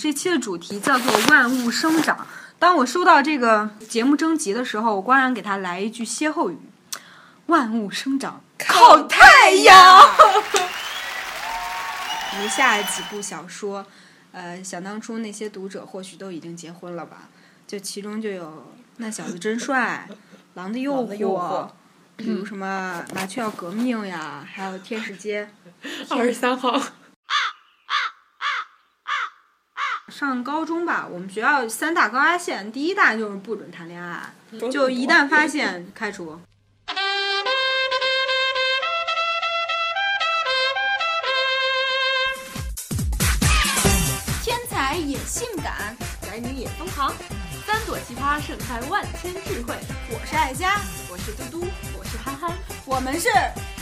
这期的主题叫做“万物生长”。当我收到这个节目征集的时候，我光想给他来一句歇后语：“万物生长靠太阳。”如下几部小说，呃，想当初那些读者或许都已经结婚了吧？就其中就有《那小子真帅》《狼的诱惑》，比如什么《麻雀要革命》呀，还有《天使街》。二十三号。上高中吧，我们学校三大高压线，第一大就是不准谈恋爱，就一旦发现开除。天才也性感，宅女也疯狂，三朵奇葩盛开万千智慧。我是爱佳，我是嘟嘟，我是憨憨，我们是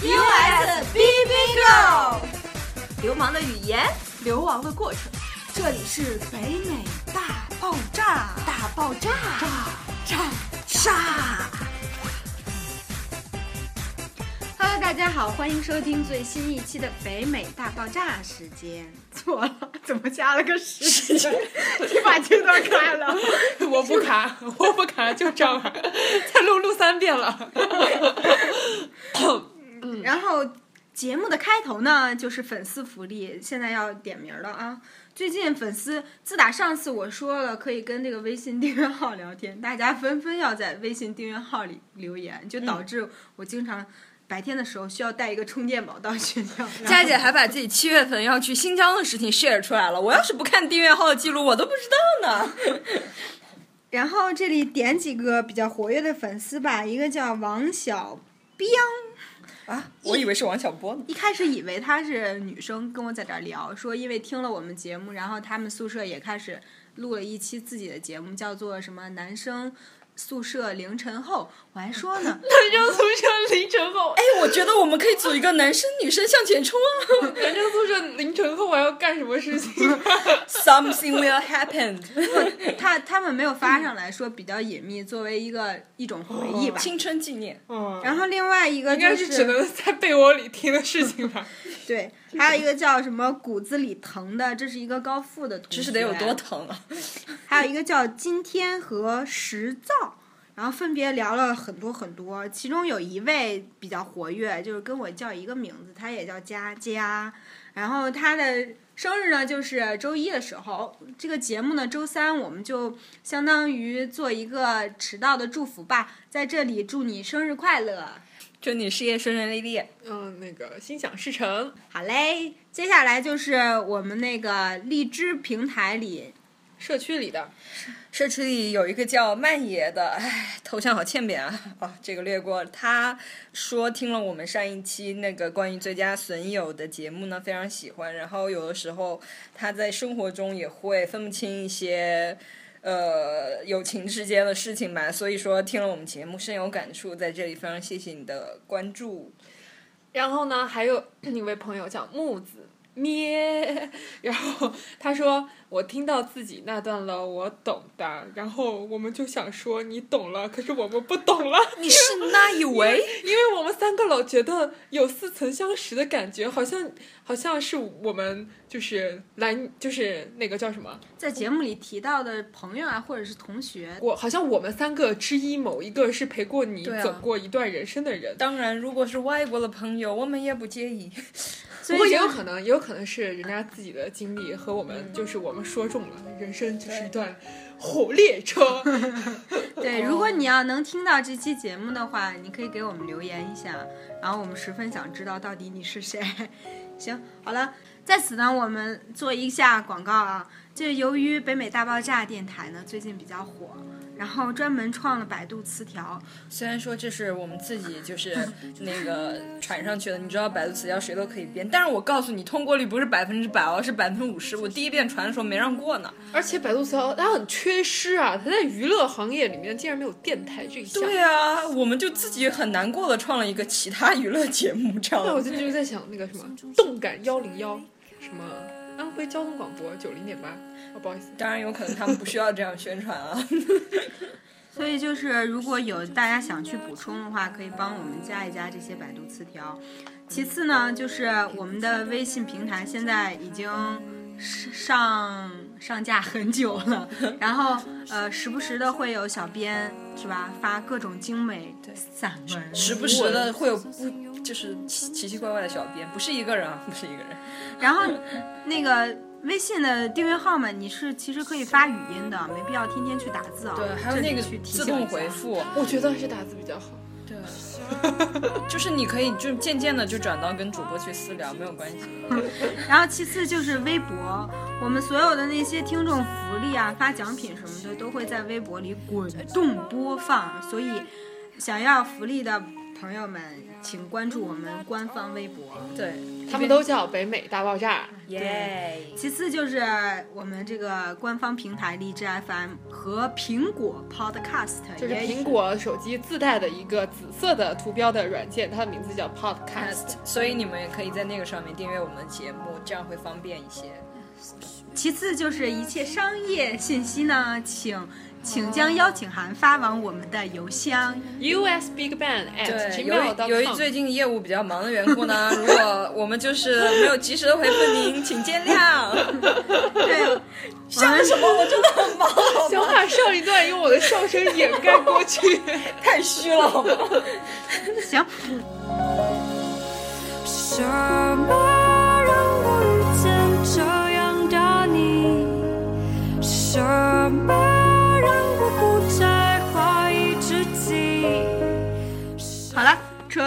US BB Girl。流氓的语言，流亡的过程。这里是北美大爆炸，大爆炸，炸炸炸！Hello，大家好，欢迎收听最新一期的北美大爆炸时间。错了，怎么加了个时间？你把这段卡了？我不卡，我不卡，就这样，再录录三遍了。然后节目的开头呢，就是粉丝福利，现在要点名了啊！最近粉丝自打上次我说了可以跟这个微信订阅号聊天，大家纷纷要在微信订阅号里留言，就导致我经常白天的时候需要带一个充电宝到学校。佳姐还把自己七月份要去新疆的事情 share 出来了，我要是不看订阅号的记录，我都不知道呢。然后这里点几个比较活跃的粉丝吧，一个叫王小彪。啊，我以为是王小波呢。一开始以为她是女生，跟我在这儿聊，说因为听了我们节目，然后他们宿舍也开始录了一期自己的节目，叫做什么“男生宿舍凌晨后”。我还说呢，男生宿舍凌晨后，哎，我觉得我们可以组一个男生女生向前冲啊！男生宿舍凌晨后我要干什么事情？Something will happen。他他们没有发上来说比较隐秘，作为一个一种回忆吧，青春纪念。嗯，然后另外一个应该是只能在被窝里听的事情吧。对，还有一个叫什么骨子里疼的，这是一个高富的同学。这是得有多疼啊！还有一个叫今天和石造，然后分别聊了很多很多，其中有一位比较活跃，就是跟我叫一个名字，他也叫佳佳，然后他的生日呢就是周一的时候，这个节目呢周三我们就相当于做一个迟到的祝福吧，在这里祝你生日快乐。祝你事业顺顺利利。嗯，那个心想事成。好嘞，接下来就是我们那个荔枝平台里社区里的社区里有一个叫曼爷的，唉，头像好欠扁啊！啊，这个略过。他说听了我们上一期那个关于最佳损友的节目呢，非常喜欢。然后有的时候他在生活中也会分不清一些。呃，友情之间的事情吧，所以说听了我们节目深有感触，在这里非常谢谢你的关注。然后呢，还有 一位朋友叫木子 咩，然后他说我听到自己那段了，我懂的。然后我们就想说你懂了，可是我们不懂了。你是那一位？因为我们三个老觉得有似曾相识的感觉，好像好像是我们就是来就是那个叫什么，在节目里提到的朋友啊，或者是同学，我好像我们三个之一某一个是陪过你啊走过一段人生的人。当然，如果是外国的朋友，我们也不介意。不过也有可能，也有可能是人家自己的经历和我们就是我们说中了，人生就是一段火列车。对，如果你要能听到这期节目的话，你可以给我们留言一下，然后我们十分想知道到底你是谁。行，好了，在此呢，我们做一下广告啊。这由于北美大爆炸电台呢最近比较火，然后专门创了百度词条，虽然说这是我们自己就是那个传上去的，你知道百度词条谁都可以编，但是我告诉你，通过率不是百分之百哦，是百分之五十。我第一遍传的时候没让过呢。而且百度词条它很缺失啊，它在娱乐行业里面竟然没有电台这一项。对啊，我们就自己很难过的创了一个其他娱乐节目，这样。那我就就在想那个什么动感幺零幺，什么安徽交通广播九零点八，哦不好意思，当然有可能他们不需要这样宣传啊。所以就是如果有大家想去补充的话，可以帮我们加一加这些百度词条。其次呢，就是我们的微信平台现在已经上上架很久了，然后呃，时不时的会有小编是吧发各种精美散文，时不时的会有不就是奇奇奇怪怪的小编，不是一个人啊，不是一个人。然后那个微信的订阅号嘛，你是其实可以发语音的，没必要天天去打字啊。对，还有那个去提自动回。复，我觉得是打字比较好。对，就是你可以就渐渐的就转到跟主播去私聊，没有关系。然后其次就是微博，我们所有的那些听众福利啊、发奖品什么的，都会在微博里滚动播放。所以，想要福利的朋友们，请关注我们官方微博。对，他们都叫北美大爆炸。耶，其次就是我们这个官方平台荔枝 FM 和苹果 Podcast，就是苹果手机自带的一个紫色的图标的软件，它的名字叫 Podcast。所以你们也可以在那个上面订阅我们的节目，这样会方便一些。其次就是一切商业信息呢，请请将邀请函发往我们的邮箱。US Big Bang at 对，由 gmail.com。于由于最近业务比较忙的缘故呢，如果我们就是没有及时的回复您，请见谅。对，像什么？我真的很忙，想把上一段用我的笑声掩盖过去。太虚了，好吗？行，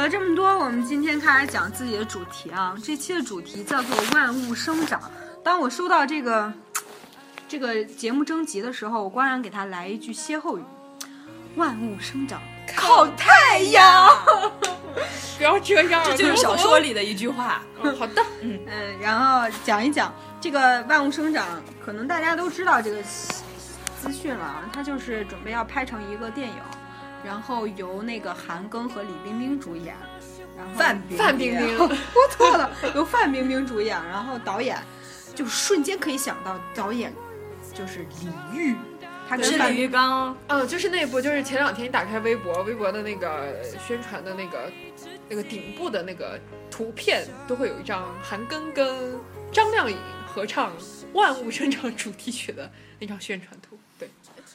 了，这么多，我们今天开始讲自己的主题啊。这期的主题叫做“万物生长”。当我收到这个 这个节目征集的时候，我光然给他来一句歇后语：“万物生长靠太阳。”不要这样，这就是小说里的一句话。嗯。好的，嗯，然后讲一讲这个万物生长，可能大家都知道这个资讯了啊，它就是准备要拍成一个电影，然后由那个韩庚和李冰冰主演，然后范冰范冰冰。我错了，由范冰冰主演，然后导演就瞬间可以想到导演就是李玉，他跟范是李玉刚，嗯，就是那部，就是前两天你打开微博，微博的那个宣传的那个那个顶部的那个图片，都会有一张韩庚跟张靓颖合唱《万物生长》主题曲的那张宣传图。对，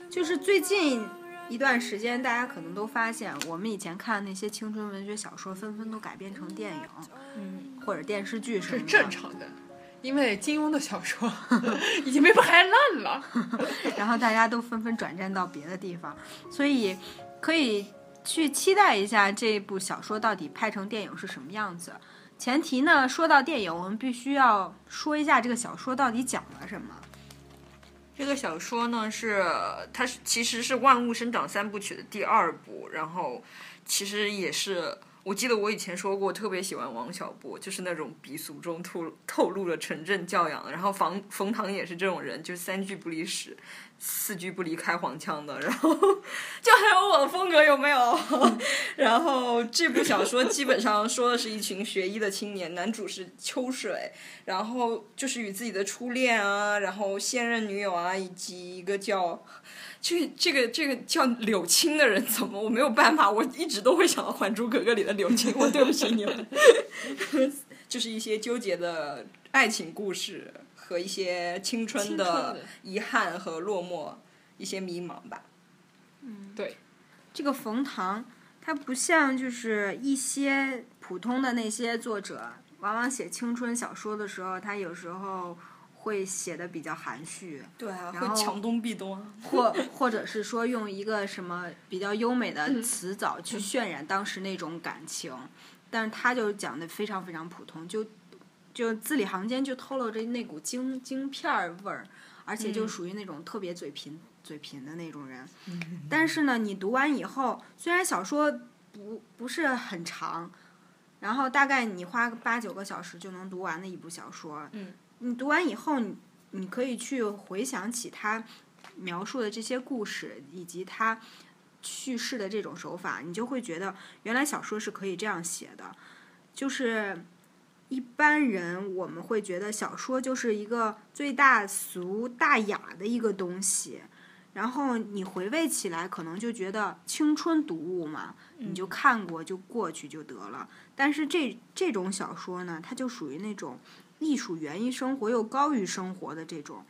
就是最近一段时间，大家可能都发现，我们以前看那些青春文学小说，纷纷都改编成电影，嗯，或者电视剧什么是。正常的，因为金庸的小说 已经被拍烂了。然后大家都纷纷转战到别的地方，所以可以去期待一下这部小说到底拍成电影是什么样子。前提呢，说到电影，我们必须要说一下这个小说到底讲了什么。这个小说呢是它其实是《万物生长》三部曲的第二部，然后其实也是我记得我以前说过，特别喜欢王小波，就是那种鼻俗中透透露了城镇教养的。然后冯冯唐也是这种人，就三句不离十，四句不离开黄腔的。然后就很有我的风格，有没有？然后这部小说基本上说的是一群学医的青年，男主是秋水，然后就是与自己的初恋啊，然后现任女友啊，以及一个叫这个这个这个叫柳青的人，怎么我没有办法，我一直都会想到《还珠格格》里的柳青，我对不起你们，就是一些纠结的爱情故事和一些青春的的遗憾和落寞，一些迷茫吧。嗯。对，这个冯唐，他不像就是一些普通的那些作者，往往写青春小说的时候，他有时候会写的比较含蓄，对啊，然后会强东壁东啊。或或者是说用一个什么比较优美的词藻去渲染当时那种感情，但是他就讲的非常非常普通，就就字里行间就透露着那股京京片儿味儿，而且就属于那种特别嘴贫嘴贫的那种人。但是呢，你读完以后，虽然小说不不是很长，然后大概你花个八九个小时就能读完的一部小说，嗯，你读完以后，你你可以去回想起他描述的这些故事，以及他叙事的这种手法，你就会觉得原来小说是可以这样写的。就是一般人我们会觉得小说就是一个最大俗大雅的一个东西，然后你回味起来可能就觉得青春读物嘛，你就看过就过去就得了。但是这这种小说呢，它就属于那种艺术源于生活又高于生活的这种。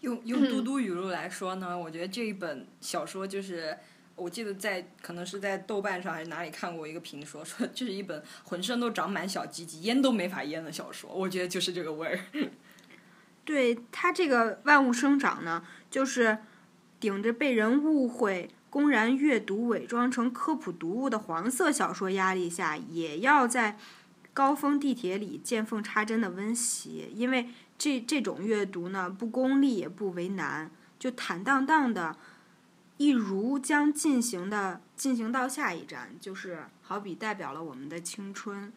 用用嘟嘟语录来说呢，我觉得这一本小说就是，我记得在可能是在豆瓣上还是哪里看过一个评说，说这是一本浑身都长满小鸡鸡，烟都没法烟的小说。我觉得就是这个味儿。对它这个万物生长呢，就是顶着被人误会、公然阅读、伪装成科普读物的黄色小说压力下，也要在高峰地铁里见缝插针的温习，因为这这种阅读呢，不功利也不为难，就坦荡荡的，一如将进行的进行到下一站，就是好比代表了我们的青春。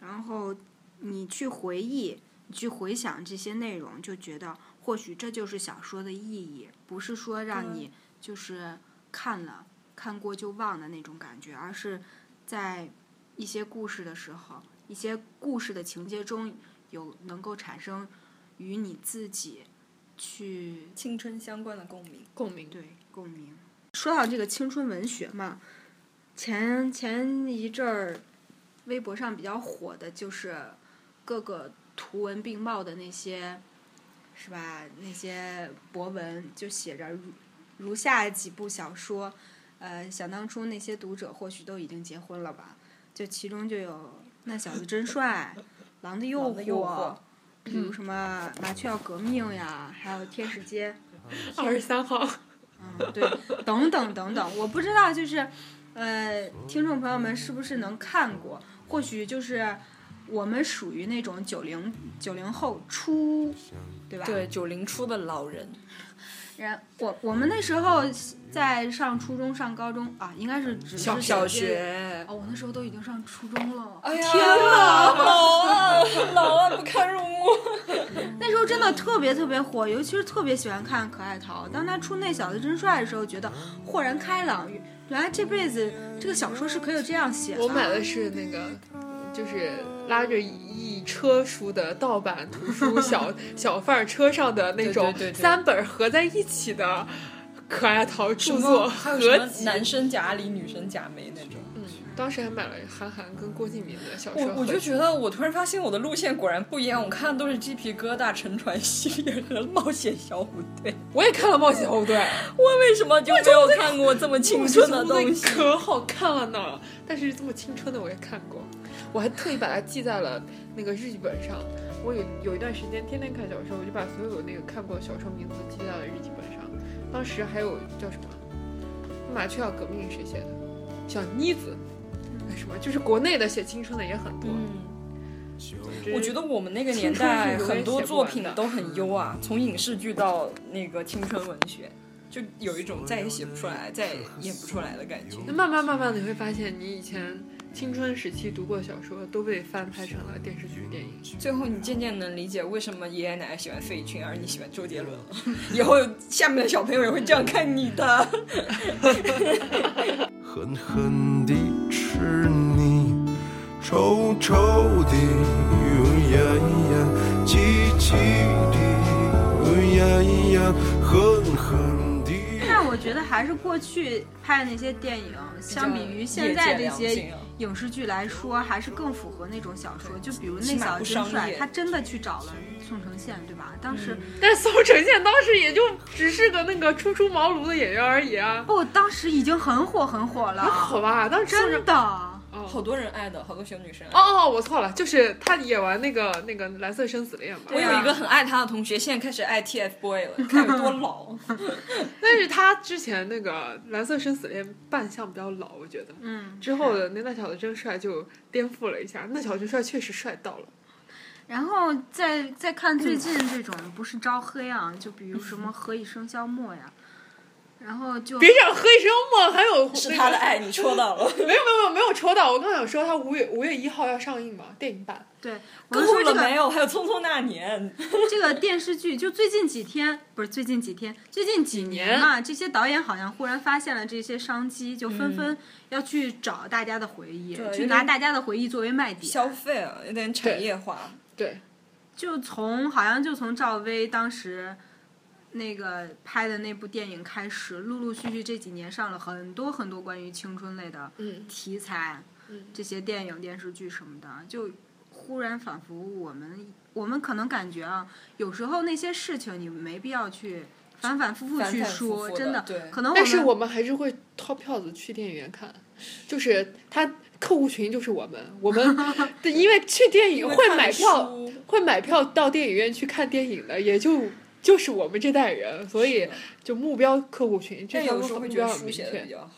然后你去回忆，你去回想这些内容，就觉得或许这就是小说的意义，不是说让你就是看了看过就忘的那种感觉，而是在一些故事的时候，一些故事的情节中有能够产生与你自己去青春相关的共鸣。共鸣。对共鸣。说到这个青春文学嘛，前前一阵儿微博上比较火的就是各个图文并茂的那些，是吧？那些博文就写着如如下几部小说，呃，想当初那些读者或许都已经结婚了吧？就其中就有《那小子真帅》《狼的诱惑比如什么《麻雀要革命》呀，还有《天使街》。二十三号，嗯，对，等等等等，我不知道，就是，呃，听众朋友们是不是能看过？或许就是我们属于那种九零九零后初，对吧？。对，九零初的老人，然我我们那时候在上初中、上高中啊，应该是只是小小学。哦，我那时候都已经上初中了。哎呀，天哪！老啊，老啊，不堪入目。那时候真的特别特别火，尤其是特别喜欢看可爱淘。当他出那小子真帅的时候，觉得豁然开朗，原来这辈子这个小说是可以这样写的。我买的是那个，就是拉着一车书的盗版图书小 小贩儿车上的那种三本合在一起的可爱淘著作合集。男生贾里，女生贾梅那种。嗯，当时还买了韩寒跟郭敬明的小说我我。就觉得，我突然发现我的路线果然不一样。我看的都是鸡皮疙瘩、沉船系列和冒险小虎队。我也看了《冒险小虎队》，我为什么就没有看过这么青春的东西？可好看了呢。但是这么青春的我也看过，我还特意把它记在了那个日记本上。我有有一段时间天天看小说，我就把所有那个看过的小说名字记在了日记本上。当时还有叫什么《麻雀要革命》谁写的？小妮子，哎什么？就是国内的写青春的也很多。嗯，我觉得我们那个年代 很多作品都很优啊，从影视剧到那个青春文学，就有一种再也写不出来、再也演不出来的感觉。那慢慢慢慢的你会发现，你以前青春时期读过的小说都被翻拍成了电视剧、电影。最后，你渐渐能理解为什么爷爷奶奶喜欢费玉清，而你喜欢周杰伦了。以后下面的小朋友也会这样看你的。狠狠地吃你，臭臭的，哎呀呀，气气的，哎呀呀，狠狠地。但我觉得还是过去拍的那些电影，相比于现在这些影视剧来说，还是更符合那种小说。就比如那小子真帅，他真的去找了宋承宪，对吧？当时、但宋承宪当时也就只是个那个初出茅庐的演员而已啊。不，当时已经很火很火了，还好吧，当时真的。好多人爱的，好多小女生。哦哦，我错了，就是他演完那个那个蓝色生死恋嘛。我有一个很爱他的同学，现在开始爱 TFBOY 了，看有多老。但是他之前那个蓝色生死恋扮相比较老，我觉得。嗯，之后的那那小子真帅就颠覆了一下，那小子真帅确实帅到了。然后再再看最近这种 不是招黑啊，就比如什么《何以笙箫默》呀，然后就别讲何以笙箫，还有是那个他的爱，你戳到了。没有没有没有没有戳到，我刚想说他五月五月一号要上映嘛，电影版。对，我是说这个够了没有？还有《匆匆那年》。这个电视剧就最近几天，不是最近几天，最近几年嘛，这些导演好像忽然发现了这些商机，就纷纷要去找大家的回忆，对去拿大家的回忆作为卖点。消费啊，有点产业化。对，就从好像就从赵薇当时那个拍的那部电影开始，陆陆续续这几年上了很多很多关于青春类的嗯题材，嗯这些电影、电视剧什么的，就忽然仿佛我们我们可能感觉啊，有时候那些事情你没必要去反反复复去反反复说，复真的对可能但是我们还是会掏票子去电影院看，就是他客户群就是我们，我们 对因为去电影会买票，会买票到电影院去看电影的，也就就是我们这代人，所以就目标客户群，这但条路有时候会觉得目标很明书写的比确。较好。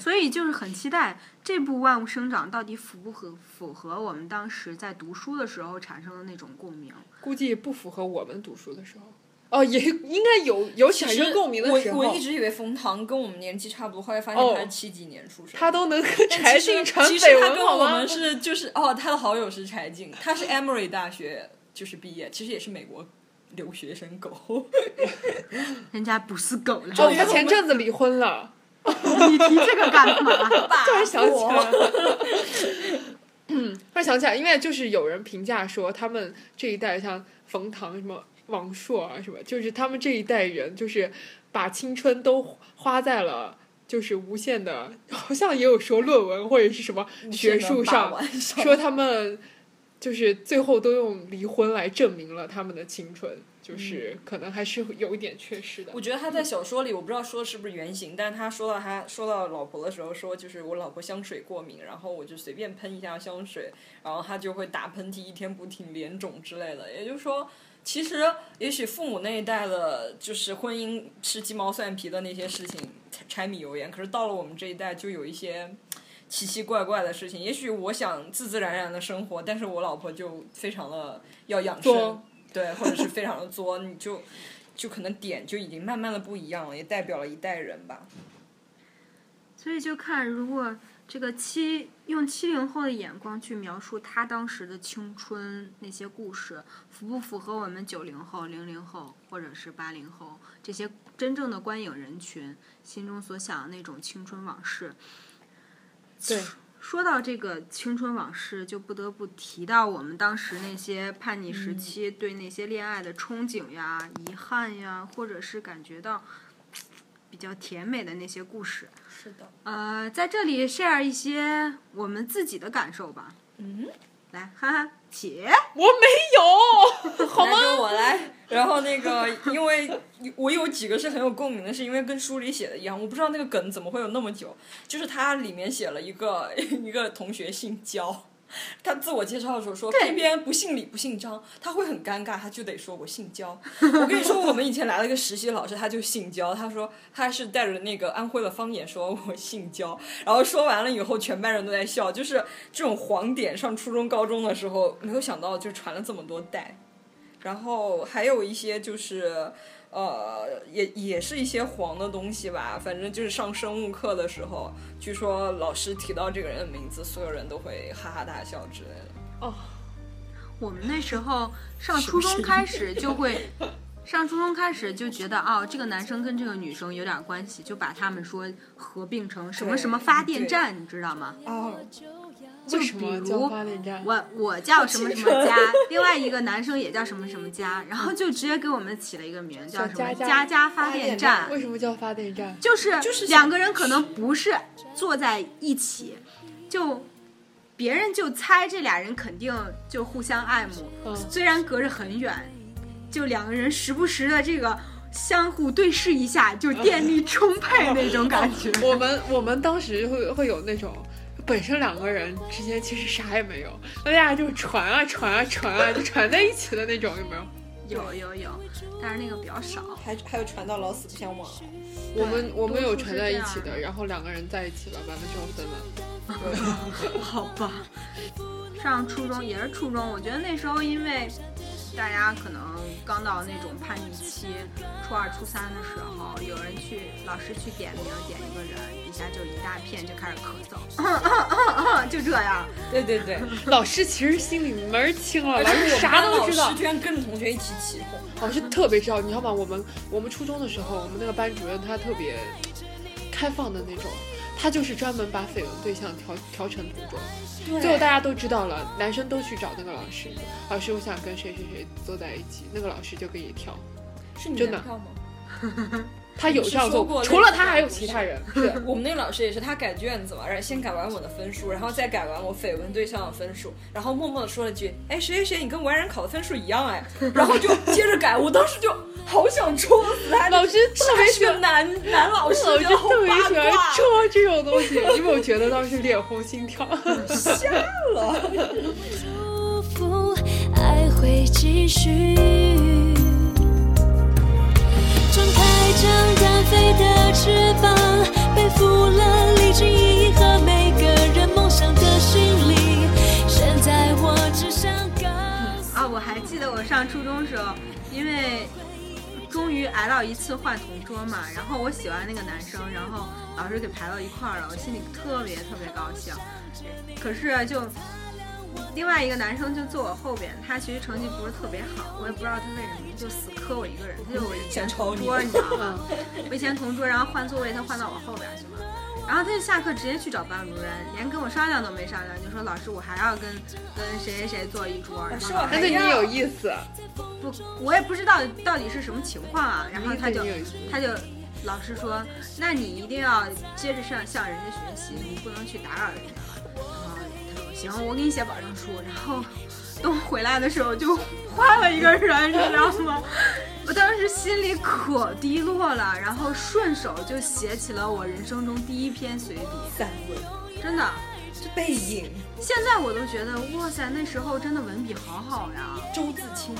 所以就是很期待这部《万物生长》到底符不符符合我们当时在读书的时候产生的那种共鸣。估计不符合我们读书的时候。哦，也应该有有产生共鸣的时候我我一，直以为冯唐跟我们年纪差不多，后来发现哦他是七几年出生。他都能跟柴静传其实绯闻好他跟我们吗？是就是哦，他的好友是柴静，他是 Emory 大学就是毕业，其实也是美国留学生狗。人家不是狗了，哦，他前阵子离婚了，你提这个干嘛？突然想起来了。嗯，突然想起来，因为就是有人评价说，他们这一代像冯唐什么王朔啊什么，就是他们这一代人，就是把青春都花在了。就是无限的，好像也有说论文或者是什么学术上，说他们就是最后都用离婚来证明了他们的青春，就是可能还是有一点缺失的。我觉得他在小说里，我不知道说的是不是原型，但是他说到他说到老婆的时候说，就是我老婆香水过敏，然后我就随便喷一下香水，然后他就会打喷嚏，一天不停，脸肿之类的。也就是说，其实也许父母那一代的，就是婚姻吃鸡毛蒜皮的那些事情，柴米油盐，可是到了我们这一代，就有一些。奇奇怪怪的事情，也许我想自自然然的生活，但是我老婆就非常的要养生，对，或者是非常的作，你就就可能点就已经慢慢的不一样了，也代表了一代人吧。所以就看如果这个七用七零后的眼光去描述他当时的青春那些故事，符不符合我们九零后、零零后或者是八零后这些真正的观影人群心中所想的那种青春往事？对，说到这个青春往事，就不得不提到我们当时那些叛逆时期对那些恋爱的憧憬呀、遗憾呀，或者是感觉到比较甜美的那些故事。是的，呃，在这里 share 一些我们自己的感受吧。嗯，来，哈哈，且我没有，好吗？我来。然后那个，因为我有几个是很有共鸣的，是因为跟书里写的一样，我不知道那个梗怎么会有那么久。就是它里面写了一个 一个同学姓焦，他自我介绍的时候说偏偏不姓李不姓张，他会很尴尬，他就得说我姓焦。我跟你说，我们以前来了一个实习老师，他就姓焦，他说他是带着那个安徽的方言说我姓焦，然后说完了以后，全班人都在笑，就是这种黄点，上初中高中的时候，没有想到就传了这么多代。然后还有一些就是，呃，也也是一些黄的东西吧。反正就是上生物课的时候，据说老师提到这个人的名字，所有人都会哈哈大笑之类的。哦我们那时候上初中开始就会，上初中开始就觉得哦，这个男生跟这个女生有点关系，就把他们说合并成什么什么发电站，你知道吗？哦，为什么叫比如？我我叫什么什么家，另外一个男生也叫什么什么家，然后就直接给我们起了一个名，叫什么佳佳佳佳发电站。为什么叫发电站？就是就是两个人可能不是坐在一起，就别人就猜这俩人肯定就互相爱慕，嗯虽然隔着很远，就两个人时不时的这个相互对视一下，就 电力充沛那种感觉。我们我们当时会会有那种。本身两个人之间其实啥也没有，那大家就传啊传啊传啊，就传在一起的那种，有没有？有有有，但是那个比较少。还还有传到老死不相往来。我们我们有传在一起的，然后两个人在一起了，完了之后分了。好吧，上初中也是初中，我觉得那时候因为大家可能刚到那种叛逆期，初二、初三的时候，有人去老师去点名点一个人，底下就一大片就开始咳嗽，就这样。对对对，老师其实心里门儿清了，老师啥都知道老师。居然跟着同学一起起哄。老师特别知道，你知道吗？我们我们初中的时候，我们那个班主任他特别开放的那种，他就是专门把绯闻对象调调成同桌。最后大家都知道了，男生都去找那个老师，老师我想跟谁谁谁坐在一起，那个老师就给你挑。是你真的吗？他有这样做过，除了他还有其他人。对，我们那个老师也是，他改卷子嘛，然后先改完我的分数，然后再改完我绯闻对象的分数，然后默默的说了句：“哎，谁谁谁，你跟完人考的分数一样哎。”然后就接着改，我当时就好想戳死他。老师特别是喜欢，个男男老师，老师觉得好特别喜欢戳这种东西。因为我觉得当时脸红心跳？瞎了。祝福，爱会继续。张单飞的翅膀，背负了历经意义和每个人梦想的心理。现在我只想啊，我还记得我上初中时候，因为终于挨到一次换同桌嘛，然后我喜欢那个男生，然后老师给排到一块儿了，我心里特别特别高兴。可是就另外一个男生就坐我后边，他其实成绩不是特别好，我也不知道他为什么就死磕我一个人，他就我以前同桌，你知道吗？我以前同桌，然后换座位，他换到我后边去了。然后他就下课直接去找班主任，连跟我商量都没商量，就说老师我还要跟跟谁谁谁坐一桌。然后老师是我还他对你有意思，不，我也不知道到底是什么情况啊。然后他就他就老师说，那你一定要接着上向人家学习，你不能去打扰人家了。行，我给你写保证书。然后等我回来的时候就换了一个人，你知道吗？我当时心里可低落了，然后顺手就写起了我人生中第一篇随笔，散文，真的。这背影，现在我都觉得，哇塞，那时候真的文笔好好呀。周自清，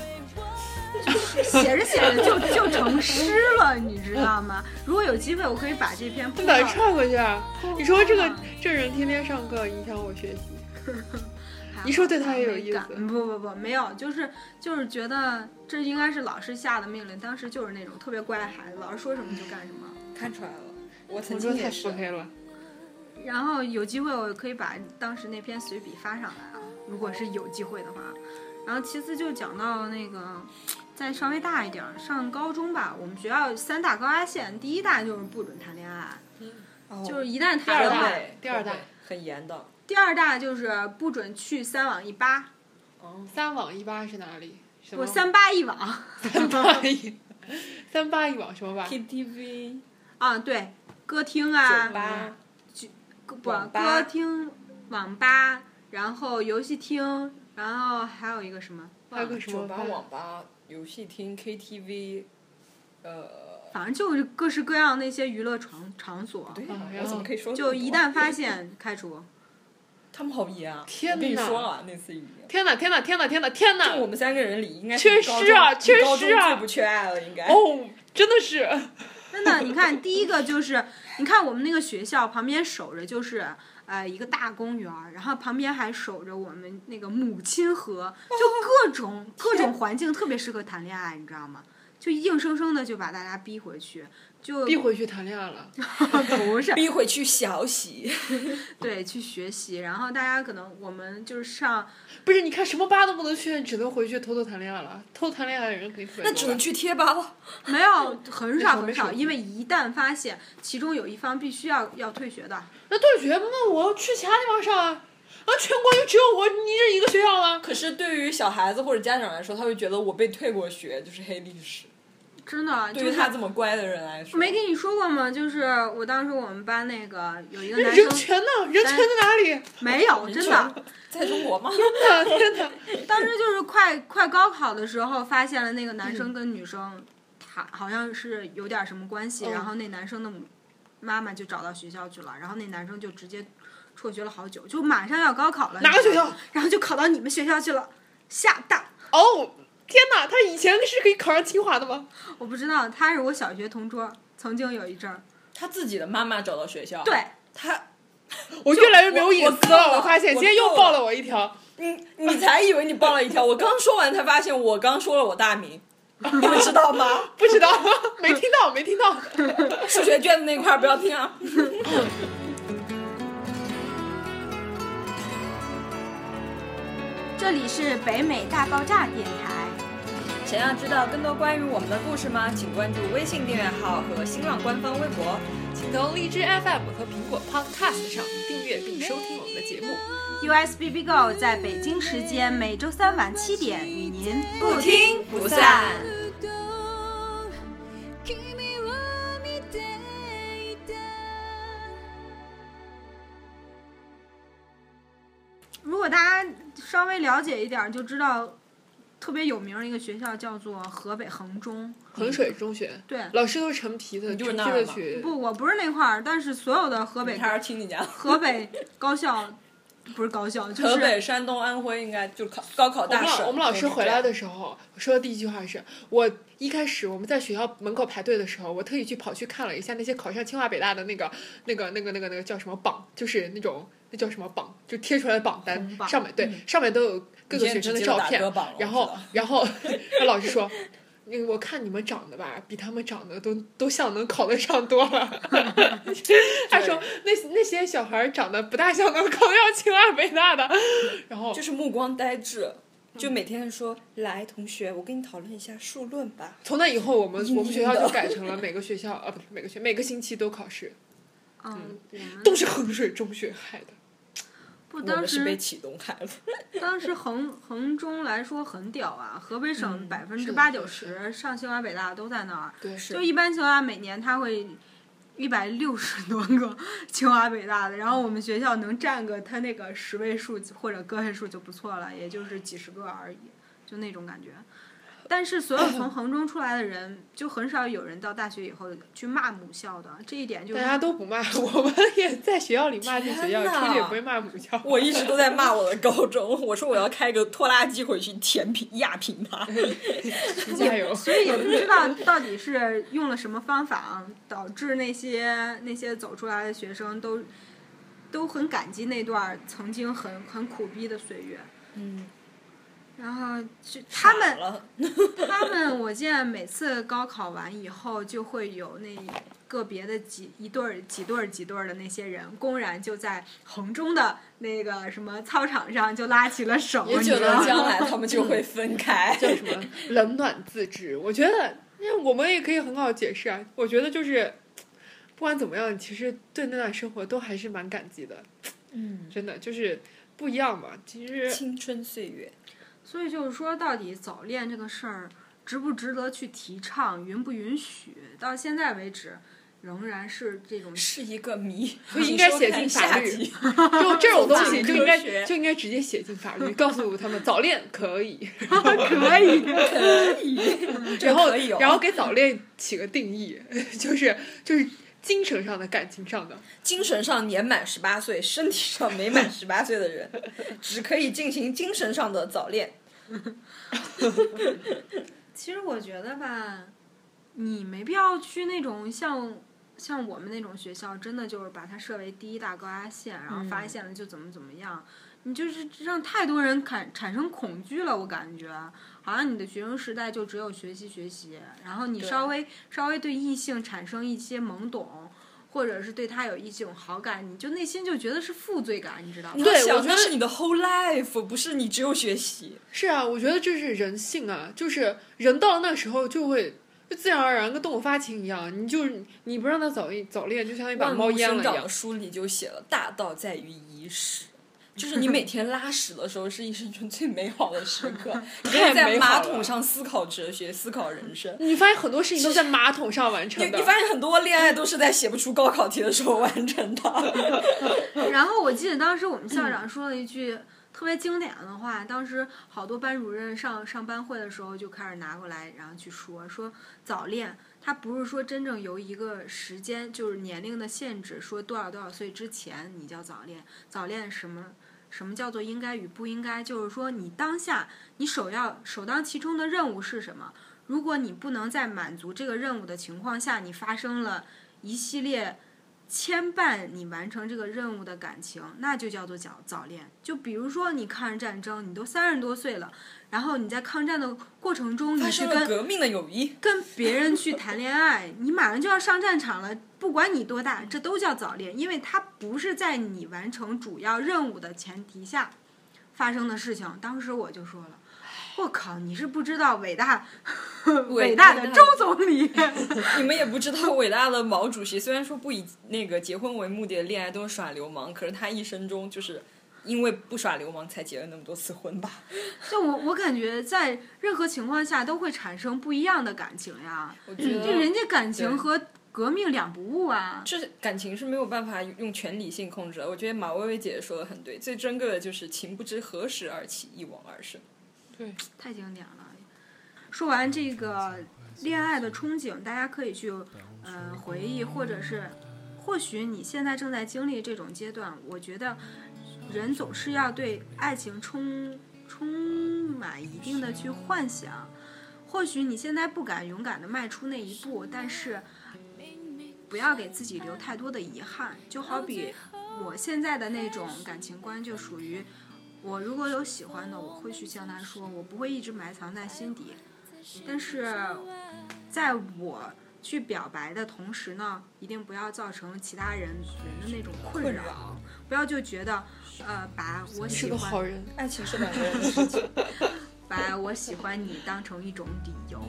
写着写着就就成诗了，你知道吗？如果有机会，我可以把这篇你把它铺到串过去啊！你说这个这人天天上课影响我学习，你说对他也有意思不不不，没有，就是就是觉得这应该是老师下的命令，当时就是那种特别乖的孩子，老师说什么就干什么。看出来了，我曾经也是腹。黑了。然后有机会我可以把当时那篇随笔发上来啊，如果是有机会的话。然后其次就讲到那个，再稍微大一点，上高中吧，我们学校三大高压线，第一大就是不准谈恋爱，哦就是一旦第二大谈了，对第二大很严的。第二大就是不准去三网一八，三网一八是哪里？什么不三八一网 三八一，三八一网什么吧？KTV、啊，对，歌厅啊酒，吧、歌不歌厅、网吧，然后游戏厅，然后还有一个什么，还有个什么酒吧、网吧、游戏厅、KTV，呃，反正就是各式各样那些娱乐场场所，对然后我怎么可以说就？一旦发 现开除。他们好严啊！天我跟你说了那次。天哪！天哪！天哪！天哪！天哪！就我们三个人里，应该缺失啊缺失啊最不缺爱了，应该。哦，真的是，真的，你看第一个就是，你看我们那个学校旁边守着就是。呃，一个大公园，然后旁边还守着我们那个母亲河，就各种各种环境特别适合谈恋爱，你知道吗？就硬生生的就把大家逼回去，就逼回去谈恋爱了。不是逼回去学习，对去学习，然后大家可能我们就是上不是，你看什么吧都不能去，只能回去偷偷谈恋爱了。偷谈恋爱的人肯定特别。那只能去贴吧了。没有很少很少，因为一旦发现其中有一方必须要要退学的，那退学，那我要去其他地方上啊。啊，全国就只有我你这一个学校吗？可是对于小孩子或者家长来说，他会觉得我被退过学就是黑历史。真的对于就是他这么乖的人来说，没跟你说过吗？就是我当时我们班那个有一个男生人权呢？人权在哪里？没有，真的，在中国吗？天哪！天哪！当时就是快快高考的时候，发现了那个男生跟女生，他好像是有点什么关系，嗯然后那男生的妈妈就找到学校去了，然后那男生就直接辍学了好久，就马上要高考了，哪个学校？然后就考到你们学校去了，厦大。哦，天哪！他以前是可以考上清华的吗？我不知道，他是我小学同桌，曾经有一阵儿。他自己的妈妈找到学校，对，他，我越来越没有隐私了。我够了我发现今天又爆了我一条。你你才以为你爆了一条，我刚说完才发现我刚说了我大名，你们知道吗？不知道，没听到，没听到。数学卷子那块儿不要听啊。这里是北美大爆炸电台。想要知道更多关于我们的故事吗？请关注微信订阅号和新浪官方微博，请从荔枝 FM 和苹果 Podcast 上订阅并收听我们的节目。USBB Go 在北京时间每周三晚七点与您不听不散。如果大家稍微了解一点，就知道特别有名儿的一个学校叫做河北衡中。衡水中学，对，老师都是陈皮的，就是陈那儿。不，我不是那块儿，但是所有的河北他是听你讲。河北高校，不是高校，就是河北、山东、安徽应该就考高考我们老大省。我们老师回来的。时候说的第一句话是：我一开始我们在学校门口排队的时候，我特意去跑去看了一下那些考上清华北大的那个那个那个那个那个叫什么榜，就是那种那叫什么榜，就贴出来的榜单榜上面对上面都有各个学生的照片，然后然 后那老师说。那个我看你们长得吧，比他们长得都都像能考得上多了。他说那那些小孩长得不大像能考得上清华北大的，然后就是目光呆滞，就每天说：“来，同学，我跟你讨论一下数论吧。从那以后，我们我们学校就改成了每个学校啊，不是每个学每个星期都考试，嗯，都是衡水中学害的。不，当时被启东害了。当时衡衡中来说很屌啊，河北省嗯百分之八九十上清华北大都在那儿。对，就一般情况下每年他会一百六十多个 清华北大的，然后我们学校能占个他那个十位数或者个位数就不错了，也就是几十个而已，就那种感觉。但是所有从衡中出来的人，就很少有人到大学以后去骂母校的，这一点就大家都不骂，我们也在学校里骂进学校，出去也不会骂母校。我一直都在骂我的高中，我说我要开个拖拉机回去填平压平它。加油！所以也不知道到底是用了什么方法啊，导致那些那些走出来的学生都都很感激那段曾经很很苦逼的岁月。嗯，然后就他们，他们，我见每次高考完以后，就会有那个别的几一对儿、几对儿、几对儿的那些人，公然就在衡中的那个什么操场上就拉起了手，也觉得将来他们就会分开。叫什么冷暖自知？我觉得，因为我们也可以很好解释啊。我觉得就是，不管怎么样，其实对那段生活都还是蛮感激的。嗯，真的就是不一样嘛。其实青春岁月，所以就是说，到底早恋这个事儿值不值得去提倡，允不允许，到现在为止仍然是这种是一个谜，不应该写进法律就这种东西 就应该就应该直接写进法律，告诉他们早恋可以，可以。可以，然后然后给早恋起个定义，就是就是精神上的、感情上的。精神上年满十八岁，身体上没满 十八岁的人，只可以进行精神上的早恋。其实我觉得吧，你没必要去那种像像我们那种学校，真的就是把它设为第一大高压线，然后发现了就怎么怎么样。你就是让太多人产产生恐惧了，我感觉好像你的学生时代就只有学习学习，然后你稍微稍微对异性产生一些懵懂，或者是对他有一种好感，你就内心就觉得是负罪感，你知道吗？对我觉得是你的 whole life，不是你只有学习。是啊，我觉得这是人性啊，就是人到了那时候就会。就自然而然跟动物发情一样，你就是你不让他早一早恋，就相当于把猫阉了一样的。书里就写了，大道在于伊始。就是你每 天拉屎的时候是一生中最美好的时刻，你可以在马桶上思考哲学、思考人生。你发现很多事情都在马桶上完成的。你你发现很多恋爱都是在写不出高考题的时候完成的。然后我记得当时我们校长说了一句特别经典的话，当时好多班主任上上班会的时候就开始拿过来，然后去说说早恋，它不是说真正由一个时间就是年龄的限制，说多少多少岁之前你叫早恋，早恋什么？什么叫做应该与不应该？就是说，你当下你首要首当其冲的任务是什么？如果你不能在满足这个任务的情况下，你发生了一系列牵绊你完成这个任务的感情，那就叫做早早恋。就比如说你抗日战争，你都三十多岁了，然后你在抗战的过程中，你是跟革命的友谊。跟别人去谈恋爱，你马上就要上战场了，不管你多大，这都叫早恋，因为它不是在你完成主要任务的前提下发生的事情。当时我就说了。我靠！你是不知道伟大 伟大的周总理，你们也不知道伟大的毛主席，虽然说不以那个结婚为目的的恋爱都是耍流氓，可是他一生中就是因为不耍流氓才结了那么多次婚吧。就我我感觉在任何情况下都会产生不一样的感情呀。我觉得就人家感情和革命两不误啊。这感情是没有办法用全理性控制的。我觉得马薇薇姐姐说的很对，最珍贵的就是情不知何时而起，一往而深。对，太经典了。说完这个恋爱的憧憬，大家可以去呃回忆，或者是或许你现在正在经历这种阶段。我觉得人总是要对爱情充充满一定的去幻想。或许你现在不敢勇敢的迈出那一步，但是不要给自己留太多的遗憾。就好比我现在的那种感情观，就属于我如果有喜欢的，我会去向他说，我不会一直埋藏在心底。但是在我去表白的同时呢，一定不要造成其他人人的那种困扰，不要就觉得呃把我喜欢个好人。爱情是两个人的事情。把我喜欢你当成一种理由，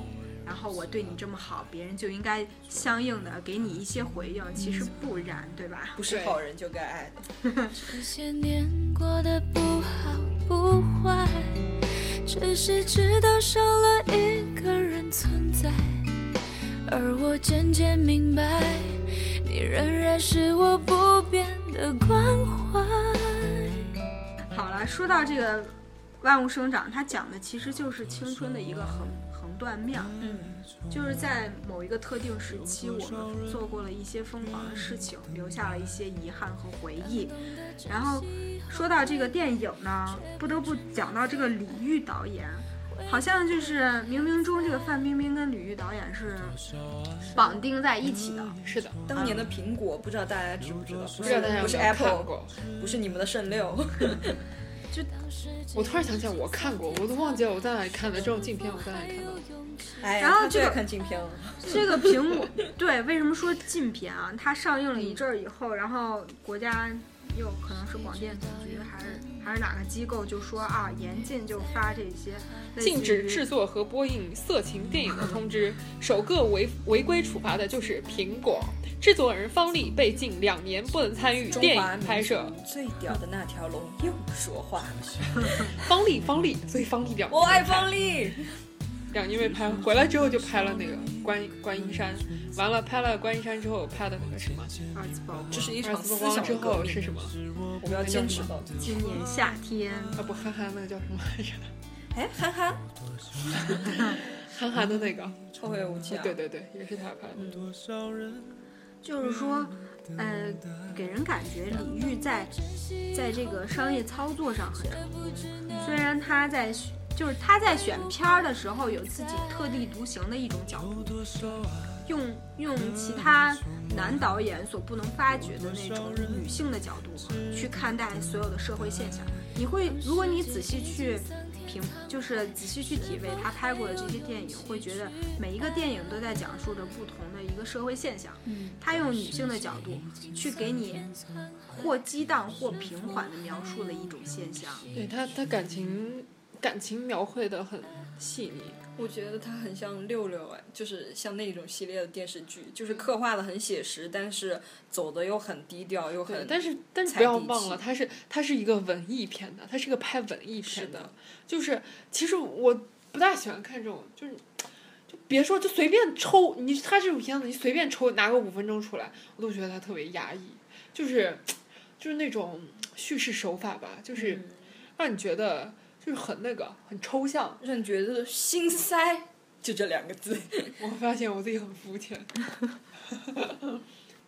然后我对你这么好，别人就应该相应的给你一些回应。其实不然，对吧？不是好人就该爱的。这些年过得不好不坏，只是知道少了一个人存在，而我渐渐明白，你仍然是我不变的关怀。说到这个万物生长，它讲的其实就是青春的一个横横断面儿。嗯，就是在某一个特定时期，我们做过了一些疯狂的事情，留下了一些遗憾和回忆。然后说到这个电影呢，不得不讲到这个李玉导演，好像就是冥冥中这个范冰冰跟李玉导演是绑定在一起的。是的，当年的苹果，不知道大家知不知道？不不知道大家不是 Apple，不是你们的圣六。我突然想起来，我看过，我都忘记了我在哪里看的。这种镜片我在哪里看到的？哎呀，然后这个看镜片了。这个屏幕，对，为什么说禁片啊？它上映了一阵儿以后，然后国家又可能是广电总局还是还是哪个机构就说啊，严禁就发这些禁止制作和播映色情电影的通知，首个违违规处罚的就是苹果。制作人方丽被禁两年，不能参与电影拍摄。最屌的那条龙又说话了，方丽，方丽，所以方丽两年我爱方丽。两年没拍，回来之后就拍了那个观观音山，完了拍了观音山之后拍的那个什么二次曝光。这是一场思次曝光之后是什么？我们要坚持到。今年夏天，啊不，憨憨那个叫什么来着？哎，憨憨，憨憨的那个，后会无期啊！对对对，也是他拍的。就是说，呃，给人感觉李玉在在这个商业操作上很成功。虽然他在选就是他在选片儿的时候有自己特立独行的一种角度，用用其他男导演所不能发掘的那种女性的角度去看待所有的社会现象。你会，如果你仔细去评，就是仔细去体味他拍过的这些电影，会觉得每一个电影都在讲述着不同的一个社会现象。嗯，他用女性的角度去给你或激荡或平缓的描述了一种现象。对他，他感情感情描绘的很细腻。我觉得他很像六六哎，就是像那种系列的电视剧，就是刻画的很写实，但是走的又很低调，又，很但是但是不要忘了，它是它是一个文艺片的，它是个拍文艺片是的，就是其实我不大喜欢看这种，就是就别说就随便抽你，他这种片子你随便抽拿个五分钟出来，我都觉得它特别压抑，就是就是那种叙事手法吧，就是让你觉得就是很那个很抽象。让你觉得心塞，就这两个字。我发现我自己很肤浅。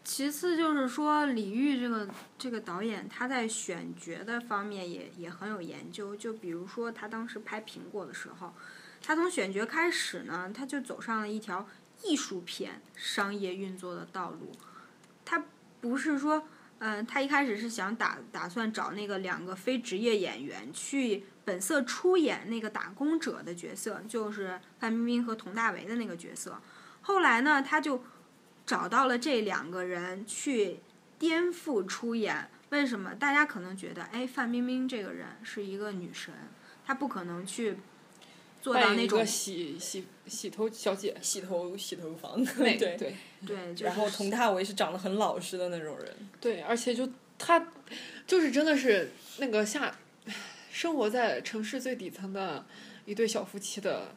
其次就是说，李玉这个这个导演，他在选角的方面也也很有研究。就比如说，他当时拍《苹果》的时候，他从选角开始呢，他就走上了一条艺术片商业运作的道路。他不是说，嗯、他一开始是想打打算找那个两个非职业演员去本色出演那个打工者的角色，就是范冰冰和佟大为的那个角色。后来呢，他就找到了这两个人去颠覆出演。为什么？大家可能觉得，哎，范冰冰这个人是一个女神，她不可能去做到那种洗洗洗头小姐，洗头洗头房，那对对对，就是然后佟大为是长得很老实的那种人，对，而且就他就是真的是那个下生活在城市最底层的一对小夫妻的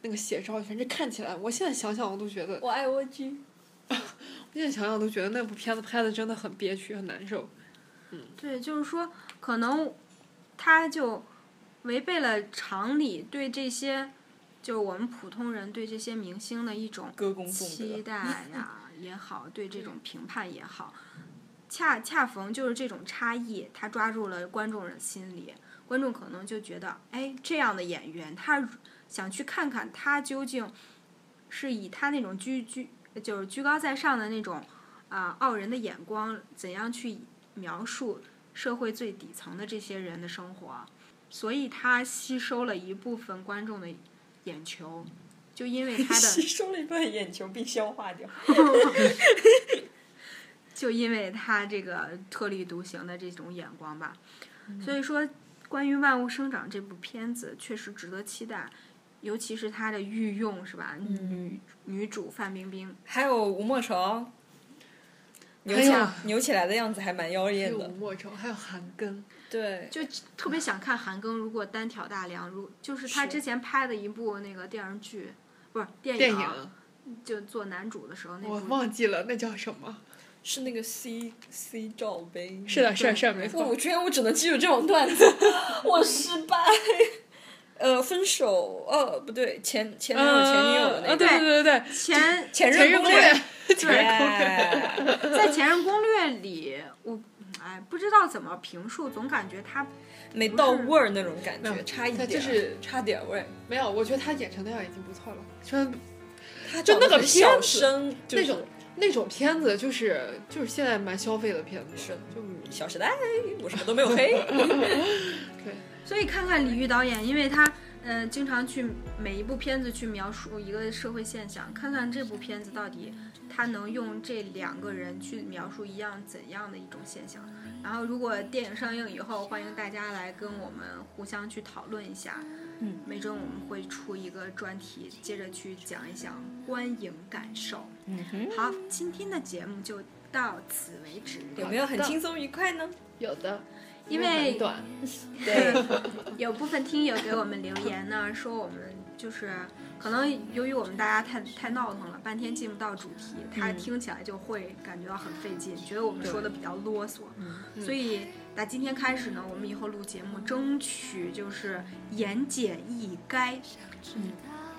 那个写照，反正看起来，我现在想想我都觉得，我爱蜗居。我现在想想都觉得那部片子拍的真的很憋屈，很难受。嗯对，就是说，可能他就违背了常理，对这些就是我们普通人对这些明星的一种。期待呀也好，对这种评判也好，恰恰逢就是这种差异，他抓住了观众的心理，观众可能就觉得，哎，这样的演员，他想去看看他究竟是以他那种居居就是居高在上的那种啊、傲人的眼光，怎样去描述社会最底层的这些人的生活，所以他吸收了一部分观众的眼球，就因为他的 吸收了一部分眼球并消化掉。就因为他这个特立独行的这种眼光吧，所以说关于《万物生长》这部片子确实值得期待，尤其是它的御用是吧？女女主范冰冰，还有吴莫愁，扭起来扭起来的样子还蛮妖艳的吴。莫愁，还有韩庚，对，就特别想看韩庚如果单挑大梁，如就是他之前拍的一部那个电视剧，不是电电影，就做男主的时候那我。忘记了那叫什么。是那个 C C 罩杯。是的，是的，是的，没错我错。居然我只能记住这种段子，我失败。呃，分手，呃，不对，前前男友前女友的那呃，个，对对对对，前前前任攻略在《前任攻略》里，我哎不知道怎么评述，总感觉他没到味儿那种感觉，差一点就是差点味。没有，我觉得他演成那样已经不错了。虽然他就那个小片子生，就是那种那种片子，就是就是现在蛮消费的片子，是就《小时代》，我什么都没有黑。对所以看看李玉导演，因为他呃经常去每一部片子去描述一个社会现象，看看这部片子到底它能用这两个人去描述一样怎样的一种现象。然后如果电影上映以后，欢迎大家来跟我们互相去讨论一下。嗯，没准我们会出一个专题，接着去讲一讲观影感受。嗯哼，好，今天的节目就到此为止。有没有很轻松愉快呢？有的，因为短，对，有部分听友给我们留言呢，说我们就是可能由于我们大家太太闹腾了，半天进不到主题，他嗯听起来就会感觉到很费劲，觉得我们说的比较啰嗦。嗯。所以打今天开始呢，我们以后录节目争取就是言简意赅，嗯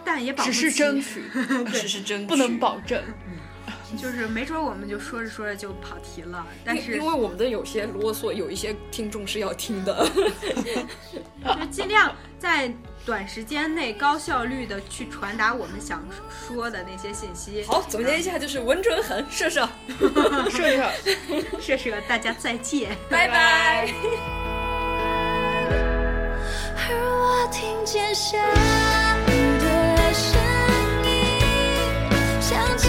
但也保不只是争取，只是争取。不能保证。就是没准我们就说着说着就跑题了，但是因因为我们的有些啰嗦，有一些听众是要听的。就尽量在短时间内高效率的去传达我们想说的那些信息。好，总结一下就是稳准狠，射 射，是是，射射，大家再见。拜拜。而我听见下雨的声音，想起